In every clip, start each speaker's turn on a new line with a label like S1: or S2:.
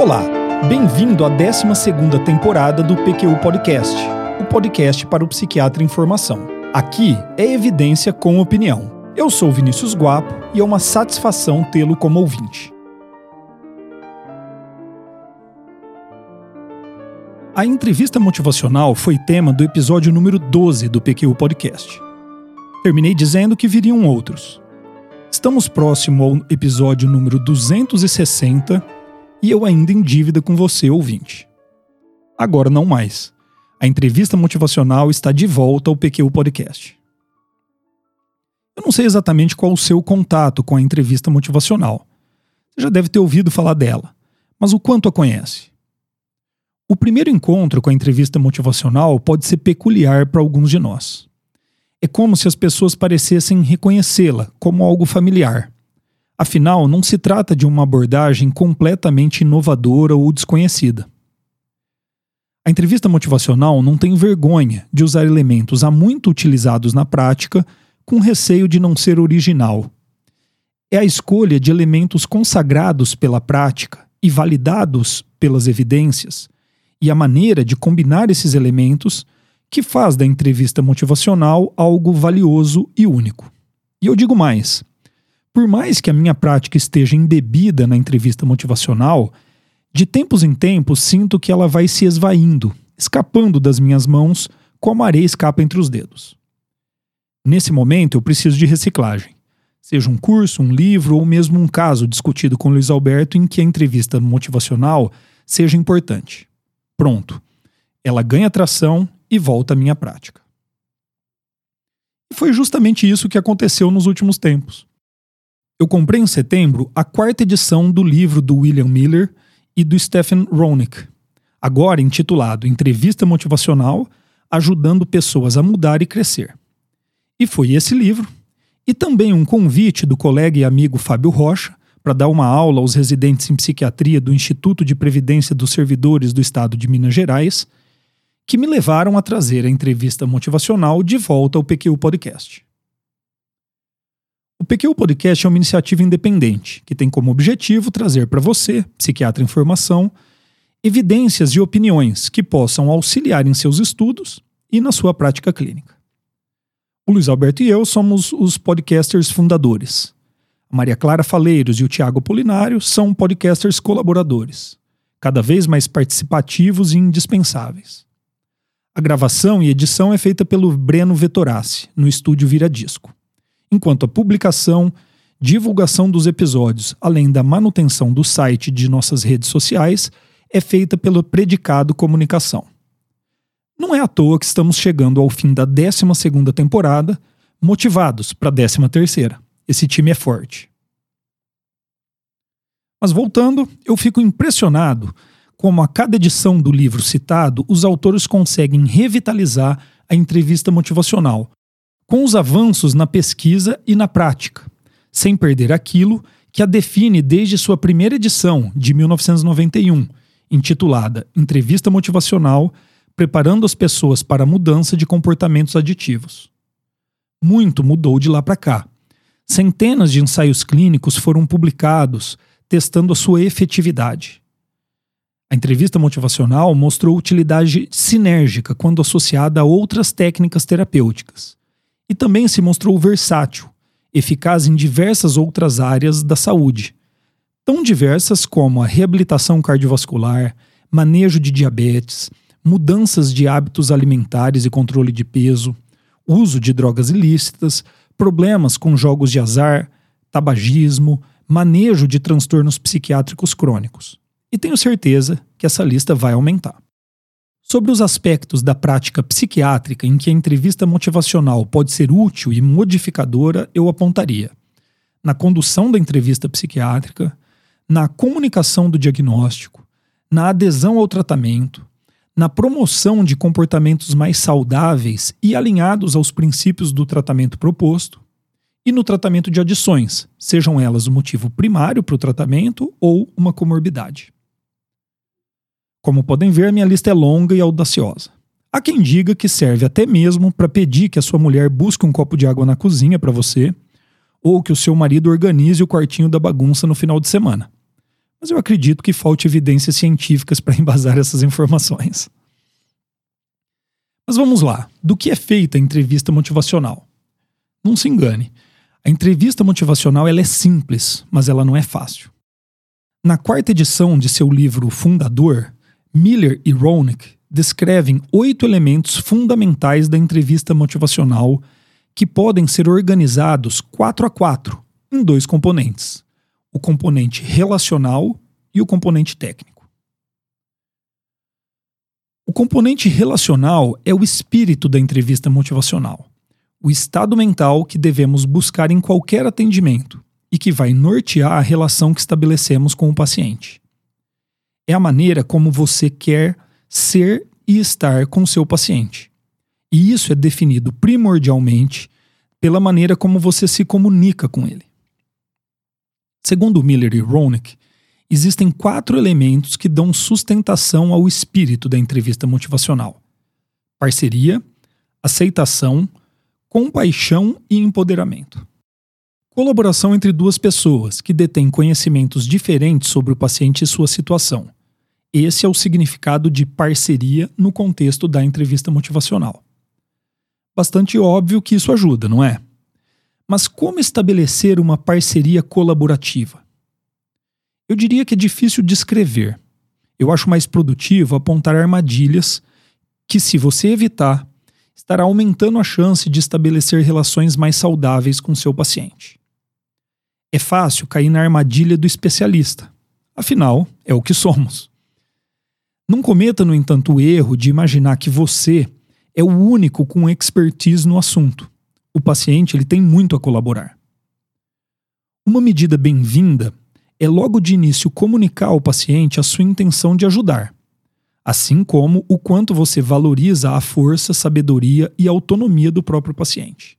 S1: Olá, bem-vindo à 12 temporada do PQU Podcast, o podcast para o psiquiatra em formação. Aqui é evidência com opinião. Eu sou Vinícius Guapo e é uma satisfação tê-lo como ouvinte. A entrevista motivacional foi tema do episódio número 12 do PQU Podcast. Terminei dizendo que viriam outros. Estamos próximo ao episódio número 260 e eu ainda em dívida com você, ouvinte. Agora não mais. A entrevista motivacional está de volta ao PQU Podcast. Eu não sei exatamente qual o seu contato com a entrevista motivacional. Você já deve ter ouvido falar dela, mas o quanto a conhece? O primeiro encontro com a entrevista motivacional pode ser peculiar para alguns de nós. É como se as pessoas parecessem reconhecê-la como algo familiar. Afinal, não se trata de uma abordagem completamente inovadora ou desconhecida. A entrevista motivacional não tem vergonha de usar elementos há muito utilizados na prática com receio de não ser original. É a escolha de elementos consagrados pela prática e validados pelas evidências, e a maneira de combinar esses elementos que faz da entrevista motivacional algo valioso e único. E eu digo mais: por mais que a minha prática esteja embebida na entrevista motivacional, de tempos em tempos sinto que ela vai se esvaindo, escapando das minhas mãos como a areia escapa entre os dedos. Nesse momento eu preciso de reciclagem. Seja um curso, um livro ou mesmo um caso discutido com Luiz Alberto em que a entrevista motivacional seja importante. Pronto. Ela ganha tração e volta à minha prática. E foi justamente isso que aconteceu nos últimos tempos. Eu comprei em setembro a quarta edição do livro do William Miller e do Stephen Roenick, agora intitulado Entrevista Motivacional Ajudando Pessoas a Mudar e Crescer. E foi esse livro, e também um convite do colega e amigo Fábio Rocha para dar uma aula aos residentes em psiquiatria do Instituto de Previdência dos Servidores do Estado de Minas Gerais que me levaram a trazer a entrevista motivacional de volta ao PQ Podcast. O PQ Podcast é uma iniciativa independente que tem como objetivo trazer para você, psiquiatra em formação, evidências e opiniões que possam auxiliar em seus estudos e na sua prática clínica. O Luiz Alberto e eu somos os podcasters fundadores. A Maria Clara Faleiros e o Tiago Polinário são podcasters colaboradores, cada vez mais participativos e indispensáveis. A gravação e edição é feita pelo Breno Vettorassi, no estúdio Vira Disco. Enquanto a publicação, divulgação dos episódios, além da manutenção do site de nossas redes sociais, é feita pelo Predicado Comunicação. Não é à toa que estamos chegando ao fim da 12 temporada, motivados para a 13 Esse time é forte. Mas voltando, eu fico impressionado como a cada edição do livro citado, os autores conseguem revitalizar a entrevista motivacional, com os avanços na pesquisa e na prática, sem perder aquilo que a define desde sua primeira edição, de 1991, intitulada Entrevista Motivacional Preparando as Pessoas para a Mudança de Comportamentos Aditivos. Muito mudou de lá para cá. Centenas de ensaios clínicos foram publicados, testando a sua efetividade. A entrevista motivacional mostrou utilidade sinérgica quando associada a outras técnicas terapêuticas. E também se mostrou versátil, eficaz em diversas outras áreas da saúde, tão diversas como a reabilitação cardiovascular, manejo de diabetes, mudanças de hábitos alimentares e controle de peso, uso de drogas ilícitas, problemas com jogos de azar, tabagismo, manejo de transtornos psiquiátricos crônicos e tenho certeza que essa lista vai aumentar. Sobre os aspectos da prática psiquiátrica em que a entrevista motivacional pode ser útil e modificadora, eu apontaria na condução da entrevista psiquiátrica, na comunicação do diagnóstico, na adesão ao tratamento, na promoção de comportamentos mais saudáveis e alinhados aos princípios do tratamento proposto, e no tratamento de adições, sejam elas o motivo primário para o tratamento ou uma comorbidade. Como podem ver, minha lista é longa e audaciosa. Há quem diga que serve até mesmo para pedir que a sua mulher busque um copo de água na cozinha para você, ou que o seu marido organize o quartinho da bagunça no final de semana. mas eu acredito que falte evidências científicas para embasar essas informações. Mas vamos lá, do que é feita a entrevista motivacional? Não se engane, a entrevista motivacional ela é simples, mas ela não é fácil. Na quarta edição de seu livro Fundador, Miller e Roenick descrevem oito elementos fundamentais da entrevista motivacional que podem ser organizados quatro a quatro em dois componentes: o componente relacional e o componente técnico. O componente relacional é o espírito da entrevista motivacional, o estado mental que devemos buscar em qualquer atendimento e que vai nortear a relação que estabelecemos com o paciente. É a maneira como você quer ser e estar com seu paciente. E isso é definido primordialmente pela maneira como você se comunica com ele. Segundo Miller e Roenick, existem quatro elementos que dão sustentação ao espírito da entrevista motivacional: parceria, aceitação, compaixão e empoderamento. Colaboração entre duas pessoas que detêm conhecimentos diferentes sobre o paciente e sua situação. Esse é o significado de parceria no contexto da entrevista motivacional. Bastante óbvio que isso ajuda, não é? Mas como estabelecer uma parceria colaborativa? Eu diria que é difícil descrever. Eu acho mais produtivo apontar armadilhas que, se você evitar, estará aumentando a chance de estabelecer relações mais saudáveis com seu paciente. É fácil cair na armadilha do especialista. Afinal, é o que somos. Não cometa, no entanto, o erro de imaginar que você é o único com expertise no assunto. O paciente ele tem muito a colaborar. Uma medida bem-vinda é logo de início comunicar ao paciente a sua intenção de ajudar, assim como o quanto você valoriza a força, sabedoria e autonomia do próprio paciente.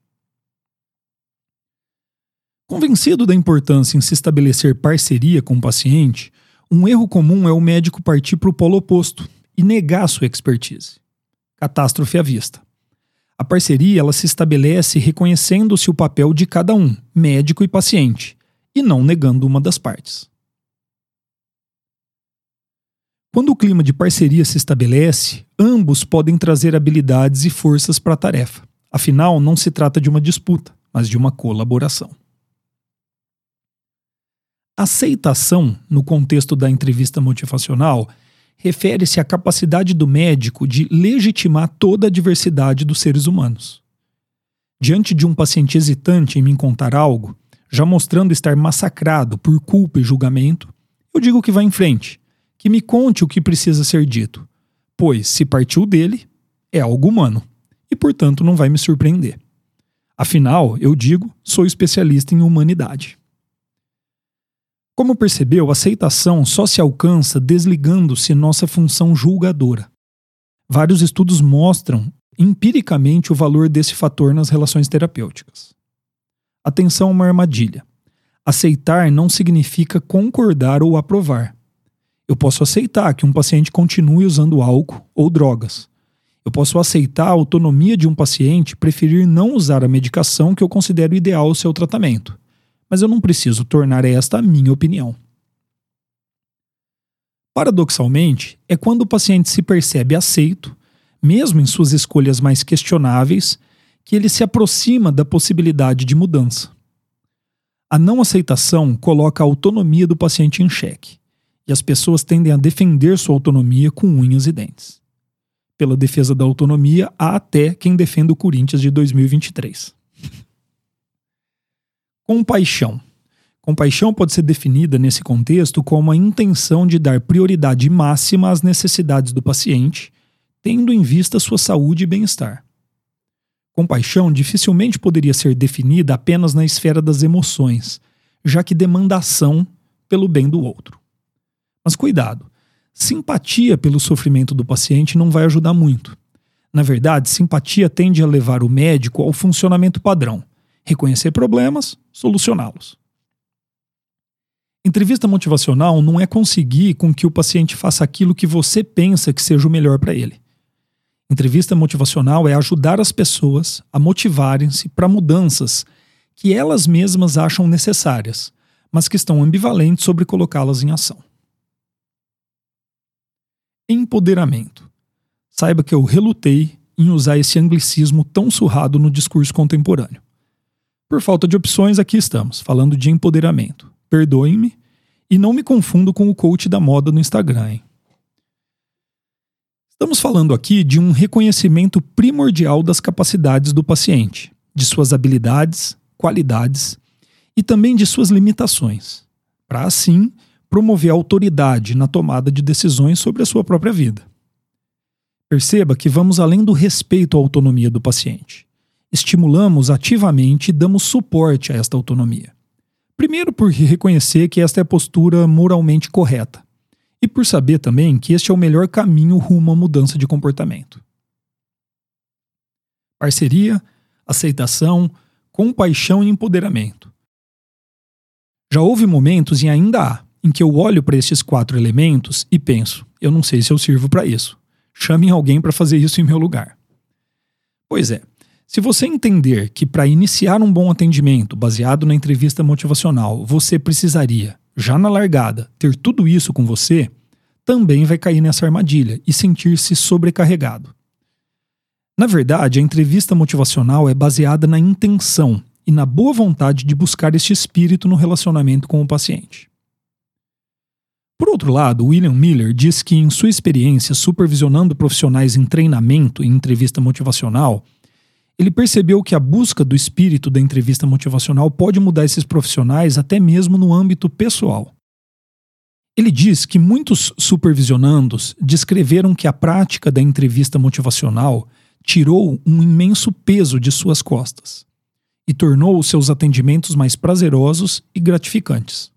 S1: Convencido da importância em se estabelecer parceria com o paciente, um erro comum é o médico partir para o polo oposto e negar sua expertise. Catástrofe à vista. A parceria ela se estabelece reconhecendo-se o papel de cada um, médico e paciente, e não negando uma das partes. Quando o clima de parceria se estabelece, ambos podem trazer habilidades e forças para a tarefa. Afinal, não se trata de uma disputa, mas de uma colaboração. Aceitação, no contexto da entrevista motivacional, refere-se à capacidade do médico de legitimar toda a diversidade dos seres humanos. Diante de um paciente hesitante em me contar algo, já mostrando estar massacrado por culpa e julgamento, eu digo que vá em frente, que me conte o que precisa ser dito, pois, se partiu dele, é algo humano e, portanto, não vai me surpreender. Afinal, eu digo, sou especialista em humanidade. Como percebeu, a aceitação só se alcança desligando-se nossa função julgadora. Vários estudos mostram empiricamente o valor desse fator nas relações terapêuticas. Atenção a uma armadilha. Aceitar não significa concordar ou aprovar. Eu posso aceitar que um paciente continue usando álcool ou drogas. Eu posso aceitar a autonomia de um paciente preferir não usar a medicação que eu considero ideal ao seu tratamento mas eu não preciso tornar esta a minha opinião. Paradoxalmente, é quando o paciente se percebe aceito, mesmo em suas escolhas mais questionáveis, que ele se aproxima da possibilidade de mudança. A não aceitação coloca a autonomia do paciente em xeque, e as pessoas tendem a defender sua autonomia com unhas e dentes. Pela defesa da autonomia, há até quem defenda o Corinthians de 2023. Compaixão. Compaixão pode ser definida nesse contexto como a intenção de dar prioridade máxima às necessidades do paciente, tendo em vista sua saúde e bem-estar. Compaixão dificilmente poderia ser definida apenas na esfera das emoções, já que demanda ação pelo bem do outro. Mas cuidado, simpatia pelo sofrimento do paciente não vai ajudar muito. Na verdade, simpatia tende a levar o médico ao funcionamento padrão reconhecer problemas, solucioná-los. Entrevista motivacional não é conseguir com que o paciente faça aquilo que você pensa que seja o melhor para ele. Entrevista motivacional é ajudar as pessoas a motivarem-se para mudanças que elas mesmas acham necessárias, mas que estão ambivalentes sobre colocá-las em ação. Empoderamento. Saiba que eu relutei em usar esse anglicismo tão surrado no discurso contemporâneo. Por falta de opções, aqui estamos, falando de empoderamento. Perdoem-me e não me confundo com o coach da moda no Instagram. Hein? Estamos falando aqui de um reconhecimento primordial das capacidades do paciente, de suas habilidades, qualidades e também de suas limitações, para assim promover autoridade na tomada de decisões sobre a sua própria vida. Perceba que vamos além do respeito à autonomia do paciente. Estimulamos ativamente e damos suporte a esta autonomia. Primeiro, por reconhecer que esta é a postura moralmente correta e por saber também que este é o melhor caminho rumo à mudança de comportamento. Parceria, aceitação, compaixão e empoderamento. Já houve momentos e ainda há em que eu olho para estes quatro elementos e penso: eu não sei se eu sirvo para isso. Chamem alguém para fazer isso em meu lugar. Pois é, se você entender que para iniciar um bom atendimento baseado na entrevista motivacional você precisaria já na largada, ter tudo isso com você, também vai cair nessa armadilha e sentir-se sobrecarregado. Na verdade, a entrevista motivacional é baseada na intenção e na boa vontade de buscar este espírito no relacionamento com o paciente. Por outro lado, William Miller diz que, em sua experiência supervisionando profissionais em treinamento e entrevista motivacional, ele percebeu que a busca do espírito da entrevista motivacional pode mudar esses profissionais até mesmo no âmbito pessoal. Ele diz que muitos supervisionandos descreveram que a prática da entrevista motivacional tirou um imenso peso de suas costas e tornou seus atendimentos mais prazerosos e gratificantes.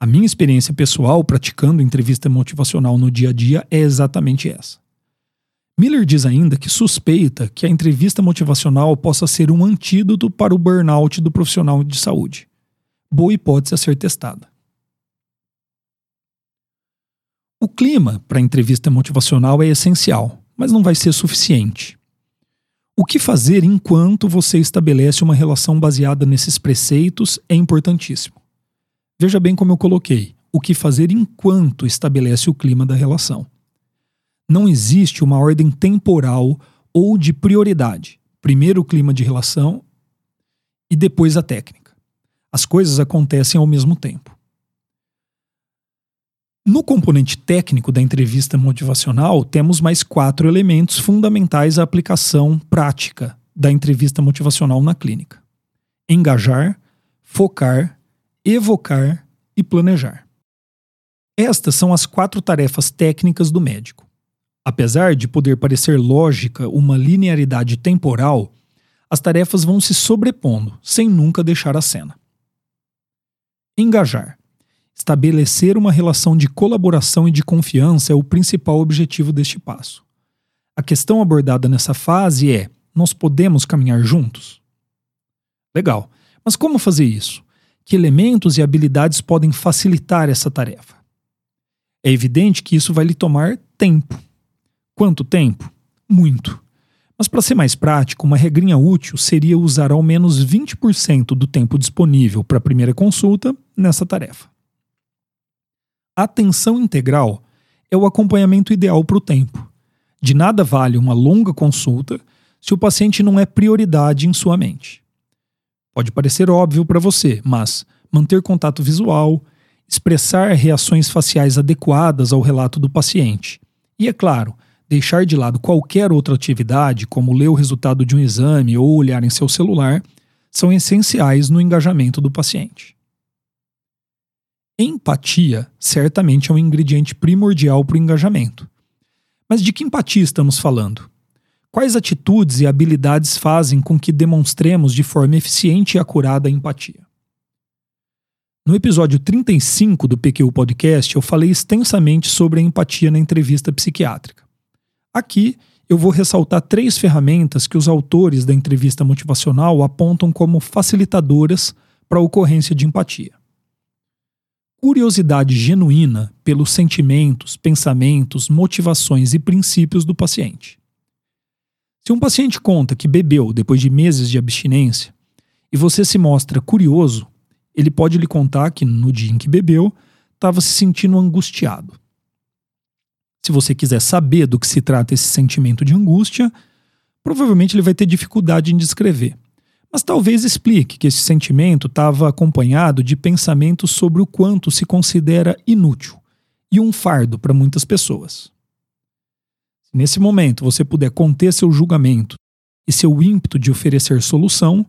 S1: A minha experiência pessoal praticando entrevista motivacional no dia a dia é exatamente essa. Miller diz ainda que suspeita que a entrevista motivacional possa ser um antídoto para o burnout do profissional de saúde. Boa hipótese a ser testada. O clima para a entrevista motivacional é essencial, mas não vai ser suficiente. O que fazer enquanto você estabelece uma relação baseada nesses preceitos é importantíssimo. Veja bem como eu coloquei: o que fazer enquanto estabelece o clima da relação não existe uma ordem temporal ou de prioridade. Primeiro o clima de relação e depois a técnica. As coisas acontecem ao mesmo tempo. No componente técnico da entrevista motivacional, temos mais quatro elementos fundamentais à aplicação prática da entrevista motivacional na clínica: engajar, focar, evocar e planejar. Estas são as quatro tarefas técnicas do médico. Apesar de poder parecer lógica uma linearidade temporal, as tarefas vão se sobrepondo, sem nunca deixar a cena. Engajar. Estabelecer uma relação de colaboração e de confiança é o principal objetivo deste passo. A questão abordada nessa fase é: nós podemos caminhar juntos? Legal, mas como fazer isso? Que elementos e habilidades podem facilitar essa tarefa? É evidente que isso vai lhe tomar tempo. Quanto tempo? Muito. Mas para ser mais prático, uma regrinha útil seria usar ao menos 20% do tempo disponível para a primeira consulta nessa tarefa. A atenção integral é o acompanhamento ideal para o tempo. De nada vale uma longa consulta se o paciente não é prioridade em sua mente. Pode parecer óbvio para você, mas manter contato visual, expressar reações faciais adequadas ao relato do paciente e, é claro, deixar de lado qualquer outra atividade, como ler o resultado de um exame ou olhar em seu celular, são essenciais no engajamento do paciente. Empatia certamente é um ingrediente primordial para o engajamento. Mas de que empatia estamos falando? Quais atitudes e habilidades fazem com que demonstremos de forma eficiente e acurada a empatia? No episódio 35 do PQ Podcast, eu falei extensamente sobre a empatia na entrevista psiquiátrica. Aqui eu vou ressaltar três ferramentas que os autores da entrevista motivacional apontam como facilitadoras para a ocorrência de empatia. Curiosidade genuína pelos sentimentos, pensamentos, motivações e princípios do paciente. Se um paciente conta que bebeu depois de meses de abstinência e você se mostra curioso, ele pode lhe contar que no dia em que bebeu estava se sentindo angustiado. Se você quiser saber do que se trata esse sentimento de angústia, provavelmente ele vai ter dificuldade em descrever. Mas talvez explique que esse sentimento estava acompanhado de pensamentos sobre o quanto se considera inútil e um fardo para muitas pessoas. Se nesse momento você puder conter seu julgamento e seu ímpeto de oferecer solução,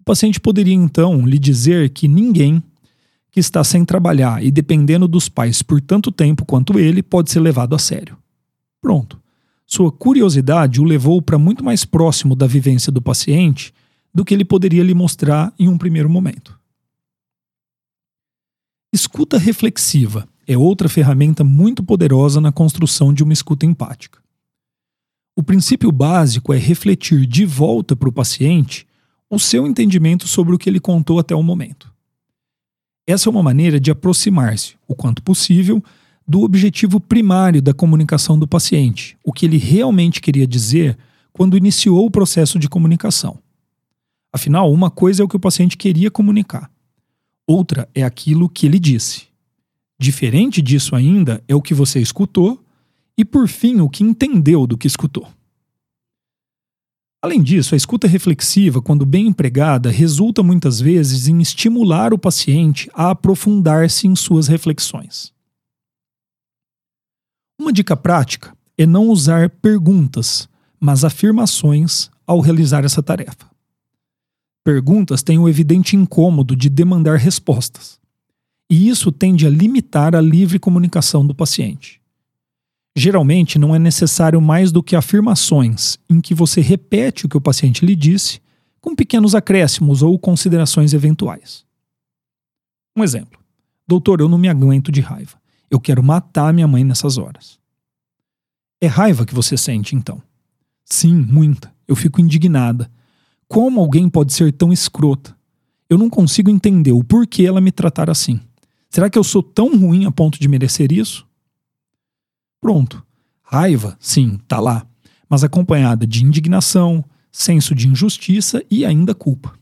S1: o paciente poderia então lhe dizer que ninguém que está sem trabalhar e dependendo dos pais por tanto tempo quanto ele pode ser levado a sério. Pronto. Sua curiosidade o levou para muito mais próximo da vivência do paciente do que ele poderia lhe mostrar em um primeiro momento. Escuta reflexiva é outra ferramenta muito poderosa na construção de uma escuta empática. O princípio básico é refletir de volta para o paciente o seu entendimento sobre o que ele contou até o momento. Essa é uma maneira de aproximar-se, o quanto possível, do objetivo primário da comunicação do paciente, o que ele realmente queria dizer quando iniciou o processo de comunicação. Afinal, uma coisa é o que o paciente queria comunicar, outra é aquilo que ele disse. Diferente disso ainda é o que você escutou e, por fim, o que entendeu do que escutou. Além disso, a escuta reflexiva, quando bem empregada, resulta muitas vezes em estimular o paciente a aprofundar-se em suas reflexões. Uma dica prática é não usar perguntas, mas afirmações ao realizar essa tarefa. Perguntas têm o evidente incômodo de demandar respostas, e isso tende a limitar a livre comunicação do paciente. Geralmente não é necessário mais do que afirmações em que você repete o que o paciente lhe disse, com pequenos acréscimos ou considerações eventuais. Um exemplo: Doutor, eu não me aguento de raiva. Eu quero matar minha mãe nessas horas. É raiva que você sente, então? Sim, muita. Eu fico indignada. Como alguém pode ser tão escrota? Eu não consigo entender o porquê ela me tratar assim. Será que eu sou tão ruim a ponto de merecer isso? Pronto. Raiva, sim, tá lá, mas acompanhada de indignação, senso de injustiça e ainda culpa.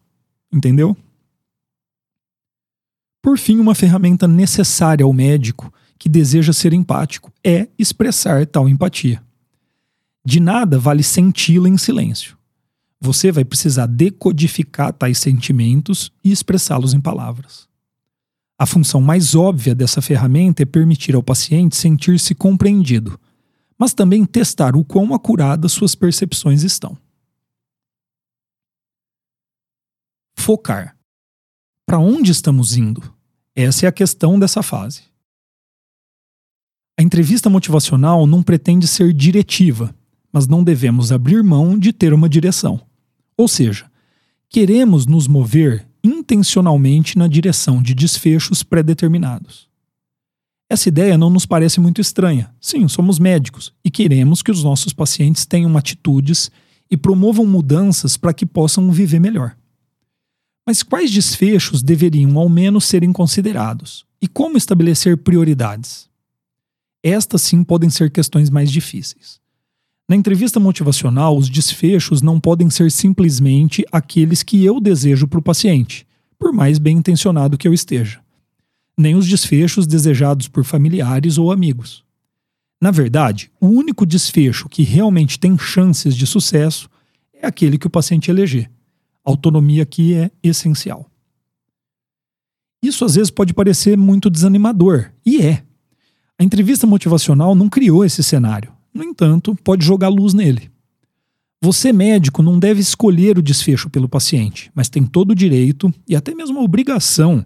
S1: Entendeu? Por fim, uma ferramenta necessária ao médico que deseja ser empático é expressar tal empatia. De nada vale senti-la em silêncio. Você vai precisar decodificar tais sentimentos e expressá-los em palavras. A função mais óbvia dessa ferramenta é permitir ao paciente sentir-se compreendido, mas também testar o quão acuradas suas percepções estão. Focar. Para onde estamos indo? Essa é a questão dessa fase. A entrevista motivacional não pretende ser diretiva, mas não devemos abrir mão de ter uma direção. Ou seja, queremos nos mover intencionalmente na direção de desfechos pré-determinados. Essa ideia não nos parece muito estranha. Sim, somos médicos e queremos que os nossos pacientes tenham atitudes e promovam mudanças para que possam viver melhor. Mas quais desfechos deveriam ao menos serem considerados? E como estabelecer prioridades? Estas sim podem ser questões mais difíceis. Na entrevista motivacional, os desfechos não podem ser simplesmente aqueles que eu desejo para o paciente, por mais bem intencionado que eu esteja, nem os desfechos desejados por familiares ou amigos. Na verdade, o único desfecho que realmente tem chances de sucesso é aquele que o paciente eleger. A autonomia aqui é essencial. Isso às vezes pode parecer muito desanimador, e é. A entrevista motivacional não criou esse cenário. No entanto, pode jogar luz nele. Você, médico, não deve escolher o desfecho pelo paciente, mas tem todo o direito e até mesmo a obrigação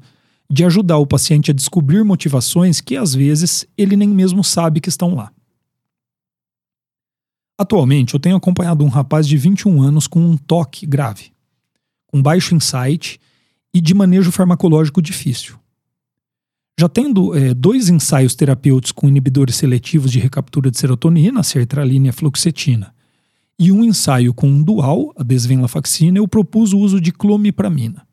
S1: de ajudar o paciente a descobrir motivações que às vezes ele nem mesmo sabe que estão lá. Atualmente, eu tenho acompanhado um rapaz de 21 anos com um toque grave, com baixo insight e de manejo farmacológico difícil. Já tendo é, dois ensaios terapêuticos com inibidores seletivos de recaptura de serotonina, sertralina e a fluoxetina, e um ensaio com um dual, a desvenlafaxina, eu propus o uso de clomipramina.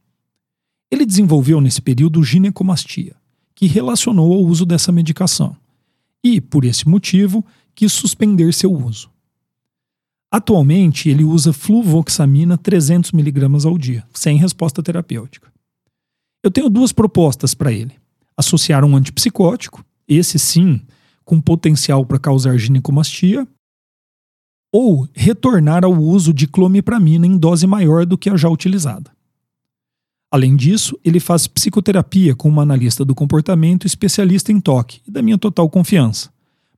S1: Ele desenvolveu nesse período ginecomastia, que relacionou ao uso dessa medicação, e, por esse motivo, quis suspender seu uso. Atualmente, ele usa fluvoxamina 300mg ao dia, sem resposta terapêutica. Eu tenho duas propostas para ele associar um antipsicótico, esse sim, com potencial para causar ginecomastia, ou retornar ao uso de clomipramina em dose maior do que a já utilizada. Além disso, ele faz psicoterapia com uma analista do comportamento especialista em toque e da minha total confiança,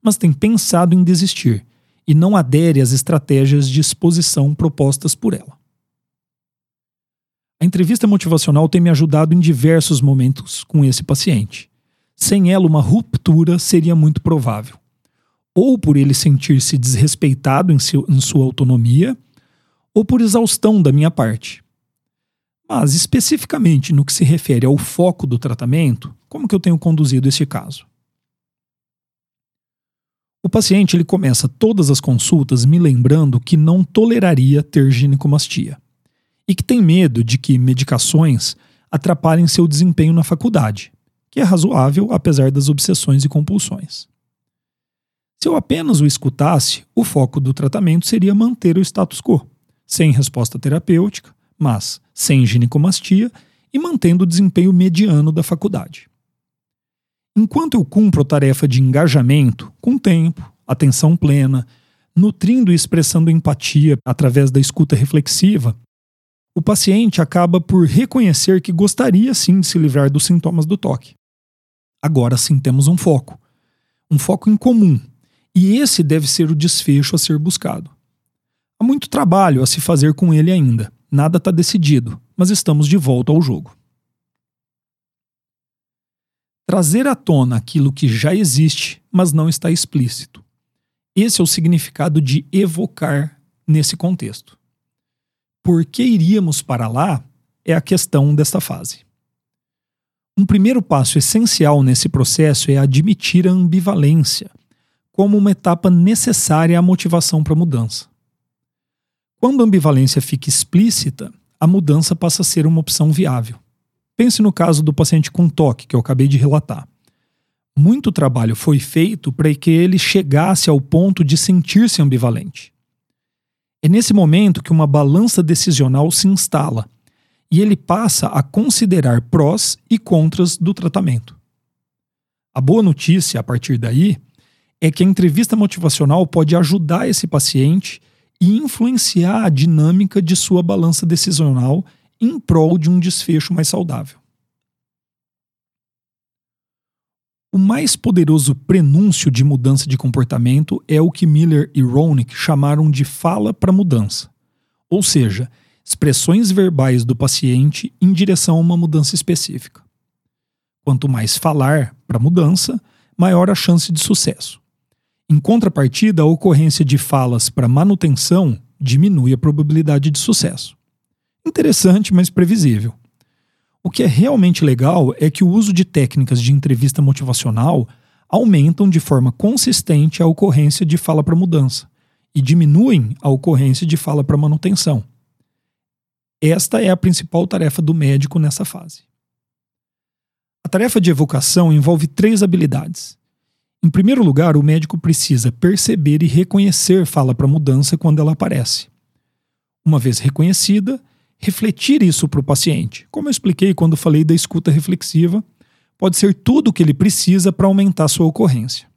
S1: mas tem pensado em desistir e não adere às estratégias de exposição propostas por ela. A entrevista motivacional tem me ajudado em diversos momentos com esse paciente. Sem ela, uma ruptura seria muito provável. Ou por ele sentir-se desrespeitado em, seu, em sua autonomia, ou por exaustão da minha parte. Mas, especificamente no que se refere ao foco do tratamento, como que eu tenho conduzido este caso? O paciente ele começa todas as consultas me lembrando que não toleraria ter ginecomastia e que tem medo de que medicações atrapalhem seu desempenho na faculdade, que é razoável apesar das obsessões e compulsões. Se eu apenas o escutasse, o foco do tratamento seria manter o status quo, sem resposta terapêutica, mas sem ginecomastia e mantendo o desempenho mediano da faculdade. Enquanto eu cumpro a tarefa de engajamento, com tempo, atenção plena, nutrindo e expressando empatia através da escuta reflexiva, o paciente acaba por reconhecer que gostaria sim de se livrar dos sintomas do toque. Agora sim temos um foco, um foco em comum, e esse deve ser o desfecho a ser buscado. Há muito trabalho a se fazer com ele ainda, nada está decidido, mas estamos de volta ao jogo. Trazer à tona aquilo que já existe, mas não está explícito. Esse é o significado de evocar nesse contexto. Por que iríamos para lá é a questão desta fase. Um primeiro passo essencial nesse processo é admitir a ambivalência como uma etapa necessária à motivação para a mudança. Quando a ambivalência fica explícita, a mudança passa a ser uma opção viável. Pense no caso do paciente com toque que eu acabei de relatar. Muito trabalho foi feito para que ele chegasse ao ponto de sentir-se ambivalente. É nesse momento que uma balança decisional se instala e ele passa a considerar prós e contras do tratamento. A boa notícia, a partir daí, é que a entrevista motivacional pode ajudar esse paciente e influenciar a dinâmica de sua balança decisional em prol de um desfecho mais saudável. O mais poderoso prenúncio de mudança de comportamento é o que Miller e Roenick chamaram de fala para mudança, ou seja, expressões verbais do paciente em direção a uma mudança específica. Quanto mais falar para mudança, maior a chance de sucesso. Em contrapartida, a ocorrência de falas para manutenção diminui a probabilidade de sucesso. Interessante, mas previsível. O que é realmente legal é que o uso de técnicas de entrevista motivacional aumentam de forma consistente a ocorrência de fala para mudança e diminuem a ocorrência de fala para manutenção. Esta é a principal tarefa do médico nessa fase. A tarefa de evocação envolve três habilidades. Em primeiro lugar, o médico precisa perceber e reconhecer fala para mudança quando ela aparece. Uma vez reconhecida, refletir isso para o paciente. Como eu expliquei quando falei da escuta reflexiva, pode ser tudo o que ele precisa para aumentar sua ocorrência.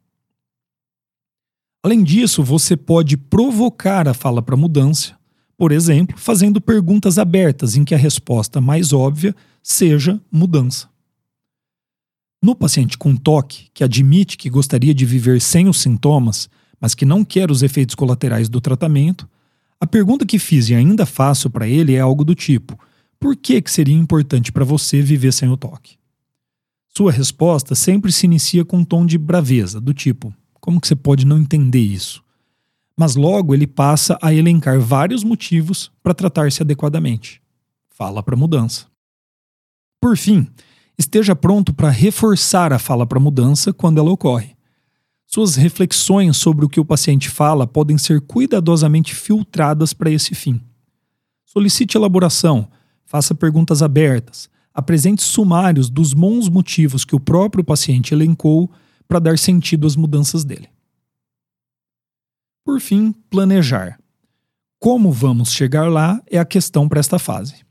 S1: Além disso, você pode provocar a fala para mudança, por exemplo, fazendo perguntas abertas em que a resposta mais óbvia seja mudança. No paciente com toque, que admite que gostaria de viver sem os sintomas, mas que não quer os efeitos colaterais do tratamento, a pergunta que fiz e ainda faço para ele é algo do tipo: por que, que seria importante para você viver sem o toque? Sua resposta sempre se inicia com um tom de braveza, do tipo: como que você pode não entender isso? Mas logo ele passa a elencar vários motivos para tratar-se adequadamente. Fala para mudança. Por fim, esteja pronto para reforçar a fala para mudança quando ela ocorre. Suas reflexões sobre o que o paciente fala podem ser cuidadosamente filtradas para esse fim. Solicite elaboração, faça perguntas abertas, apresente sumários dos bons motivos que o próprio paciente elencou para dar sentido às mudanças dele. Por fim, planejar. Como vamos chegar lá é a questão para esta fase.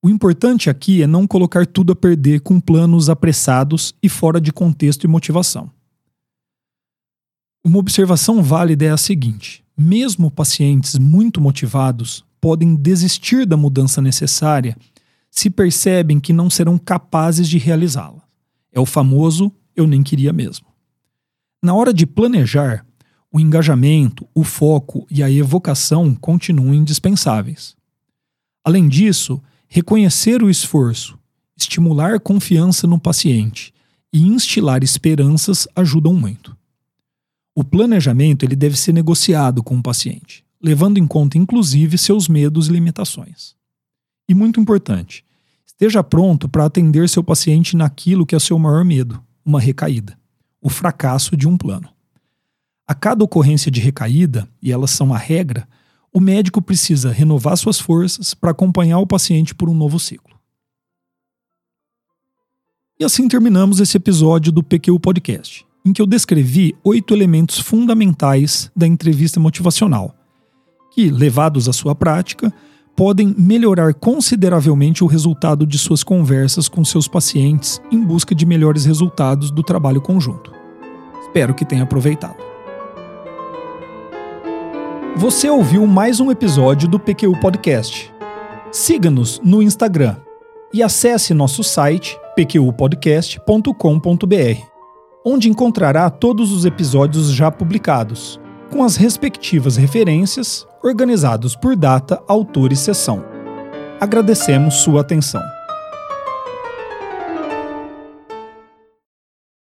S1: O importante aqui é não colocar tudo a perder com planos apressados e fora de contexto e motivação. Uma observação válida é a seguinte: mesmo pacientes muito motivados podem desistir da mudança necessária se percebem que não serão capazes de realizá-la. É o famoso eu nem queria mesmo. Na hora de planejar, o engajamento, o foco e a evocação continuam indispensáveis. Além disso, reconhecer o esforço, estimular confiança no paciente e instilar esperanças ajudam muito. O planejamento ele deve ser negociado com o paciente, levando em conta inclusive seus medos e limitações. E muito importante, esteja pronto para atender seu paciente naquilo que é seu maior medo, uma recaída, o fracasso de um plano. A cada ocorrência de recaída, e elas são a regra, o médico precisa renovar suas forças para acompanhar o paciente por um novo ciclo. E assim terminamos esse episódio do PQ Podcast em que eu descrevi oito elementos fundamentais da entrevista motivacional, que, levados à sua prática, podem melhorar consideravelmente o resultado de suas conversas com seus pacientes em busca de melhores resultados do trabalho conjunto. Espero que tenha aproveitado. Você ouviu mais um episódio do PQU Podcast. Siga-nos no Instagram e acesse nosso site pqpodcast.com.br onde encontrará todos os episódios já publicados, com as respectivas referências, organizados por data, autor e sessão. Agradecemos sua atenção.